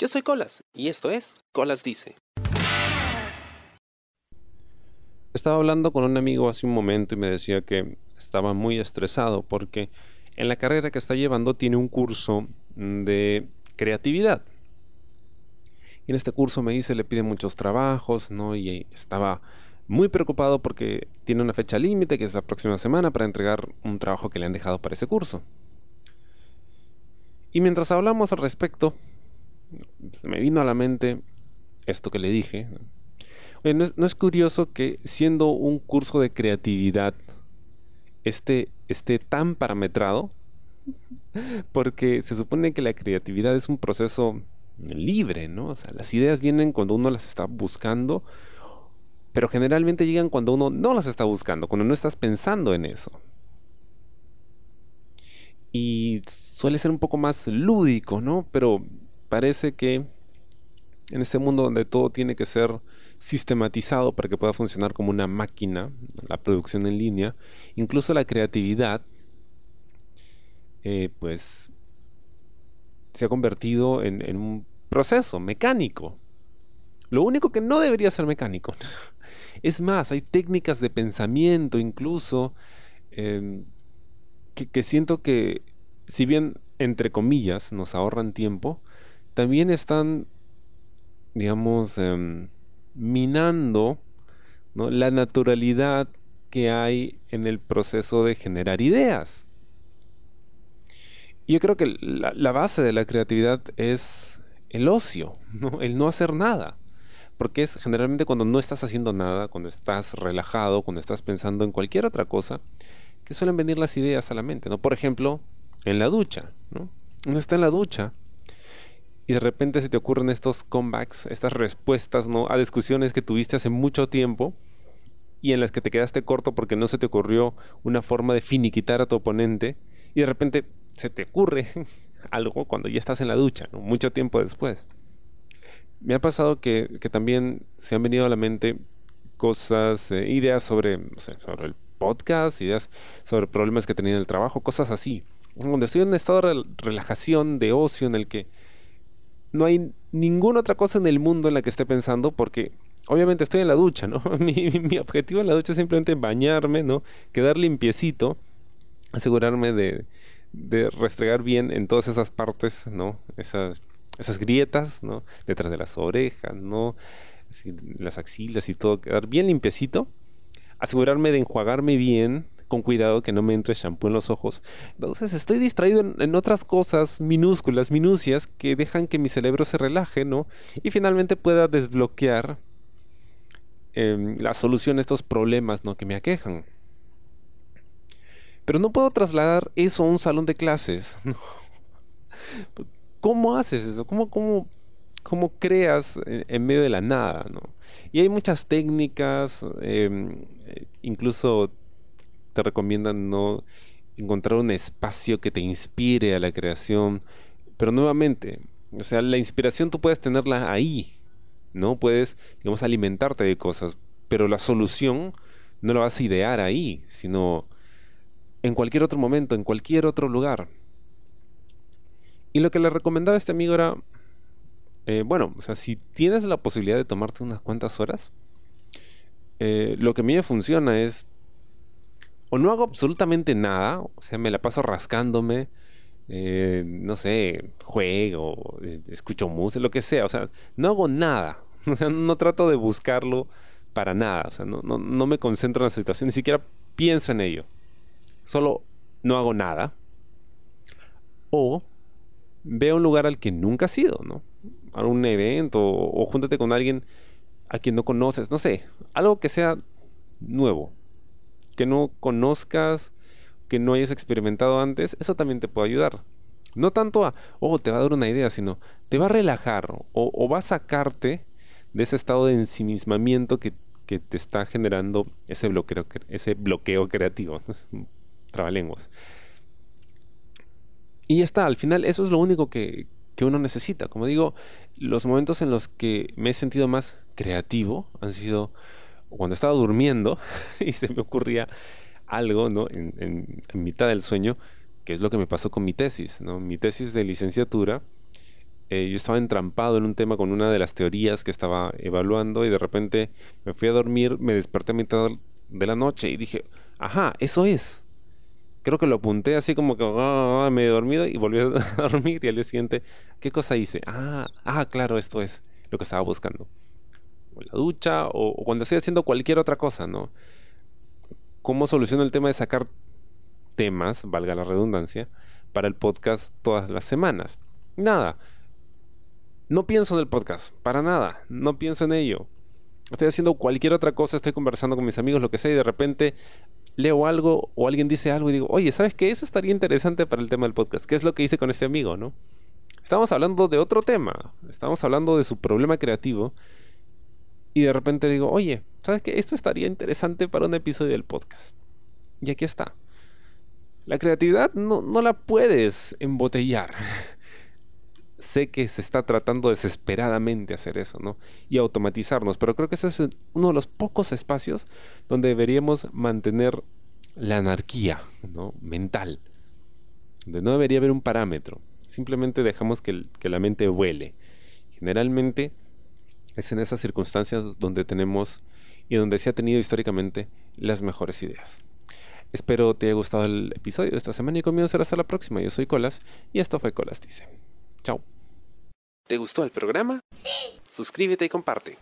Yo soy Colas y esto es Colas Dice. Estaba hablando con un amigo hace un momento y me decía que estaba muy estresado porque en la carrera que está llevando tiene un curso de creatividad. Y en este curso me dice, le pide muchos trabajos, ¿no? Y estaba muy preocupado porque tiene una fecha límite, que es la próxima semana, para entregar un trabajo que le han dejado para ese curso. Y mientras hablamos al respecto, me vino a la mente esto que le dije. ¿no, es, curioso que siendo un curso de creatividad esté, esté tan parametrado? Porque se supone que la creatividad es un proceso libre, ¿no? O sea, las ideas vienen cuando uno las está buscando, pero generalmente llegan cuando uno no las está buscando, cuando no estás pensando en eso. Y suele ser un poco más lúdico, ¿no? Pero parece que en este mundo donde todo tiene que ser sistematizado para que pueda funcionar como una máquina, la producción en línea, incluso la creatividad, eh, pues se ha convertido en, un proceso mecánico. Lo único que no debería ser mecánico. Es más, hay técnicas de pensamiento incluso em, que siento que, si bien entre comillas nos ahorran tiempo, también están, digamos, em, minando la naturalidad que hay en el proceso de generar ideas. Yo creo que la, base de la creatividad es el ocio, el no hacer nada. Porque es generalmente cuando no estás haciendo nada, cuando estás relajado, cuando estás pensando en cualquier otra cosa, que suelen venir las ideas a la mente. ¿no? Por ejemplo, en la ducha. ¿no? Uno está en la ducha y de repente se te ocurren estos comebacks, estas respuestas ¿no? a discusiones que tuviste hace mucho tiempo y en las que te quedaste corto porque no se te ocurrió una forma de finiquitar a tu oponente y de repente se te ocurre algo cuando ya estás en la ducha, ¿no? mucho tiempo después. Me ha pasado que, también se han venido a la mente cosas, eh, ideas sobre, sobre el podcast, ideas sobre problemas que tenía en el trabajo, cosas así. Donde estoy en un estado de relajación, de ocio, en el que no hay ninguna otra cosa en el mundo en la que esté pensando porque obviamente estoy en la ducha, ¿no? mi, objetivo en la ducha es simplemente bañarme, ¿no? Quedar limpiecito, asegurarme de, de restregar bien en todas esas partes, ¿no? Esas, esas grietas, ¿no? Detrás de las orejas, ¿no? las axilas y todo, quedar bien limpiecito. Asegurarme de enjuagarme bien, con cuidado que no me entre shampoo en los ojos. Entonces estoy distraído en, otras cosas minúsculas, minucias, que dejan que mi cerebro se relaje, ¿no? Y finalmente pueda desbloquear em, la solución a estos problemas, ¿no? Que me aquejan. Pero no puedo trasladar eso a un salón de clases. ¿Cómo haces eso? ¿Cómo, cómo, cómo creas en, medio de la nada? ¿no? Y hay muchas técnicas, em, eh, incluso te recomiendan no encontrar un espacio que te inspire a la creación. Pero nuevamente, o sea, la inspiración tú puedes tenerla ahí, ¿no? Puedes, digamos, alimentarte de cosas, pero la solución no la vas a idear ahí, sino en cualquier otro momento, en cualquier otro lugar. Y lo que le recomendaba a este amigo era, eh, bueno, o sea, si tienes la posibilidad de tomarte unas cuantas horas, eh, lo que a mí me funciona es o no hago absolutamente nada, o sea, me la paso rascándome, eh, no sé, juego, eh, escucho música, lo que sea, o sea, no hago nada, o sea, no trato de buscarlo para nada, o sea, no, no, no me concentro en la situación, ni siquiera pienso en ello, solo no hago nada, o veo un lugar al que nunca has ido, ¿no? A un evento, o, o júntate con alguien a quien no conoces, no sé, algo que sea nuevo, que no conozcas, que no hayas experimentado antes, eso también te puede ayudar. No tanto a, oh, te va a dar una idea, sino te va a relajar o, va a sacarte de ese estado de ensimismamiento que, te está generando ese bloqueo, ese bloqueo creativo. Trabalenguas. Y ya está, al final eso es lo único que, que uno necesita. Como digo, los momentos en los que me he sentido más creativo han sido cuando estaba durmiendo y se me ocurría algo, ¿no? En, mitad del sueño, que es lo que me pasó con mi tesis, ¿no? Mi tesis de licenciatura eh, yo estaba entrampado en un tema con una de las teorías que estaba evaluando y de repente me fui a dormir, me desperté a mitad de la noche y dije, ajá, eso es. Creo que lo apunté así como que ah, ah, me he dormido y volví a dormir y al día siguiente, ¿qué cosa hice? Ah, ah, claro, esto es lo que estaba buscando. La ducha o, o cuando estoy haciendo cualquier otra cosa, ¿no? ¿Cómo soluciono el tema de sacar temas, valga la redundancia, para el podcast todas las semanas? Nada. No pienso en el podcast, para nada. No pienso en ello. Estoy haciendo cualquier otra cosa, estoy conversando con mis amigos, lo que sea, y de repente leo algo o alguien dice algo y digo, oye, ¿sabes qué? Eso estaría interesante para el tema del podcast. ¿Qué es lo que hice con este amigo, no? Estamos hablando de otro tema. Estamos hablando de su problema creativo. Y de repente digo, oye, ¿sabes qué? Esto estaría interesante para un episodio del podcast. Y aquí está. La creatividad no, no la puedes embotellar. sé que se está tratando desesperadamente hacer eso, ¿no? Y automatizarnos, pero creo que ese es uno de los pocos espacios donde deberíamos mantener la anarquía, ¿no? Mental. Donde no debería haber un parámetro. Simplemente dejamos que, que la mente vuele. Generalmente es en esas circunstancias donde tenemos y donde se ha tenido históricamente las mejores ideas. Espero te haya gustado el episodio de esta semana y conmigo será hasta la próxima. Yo soy Colas y esto fue Colas Dice. Chao. ¿Te gustó el programa? Sí. Suscríbete y comparte.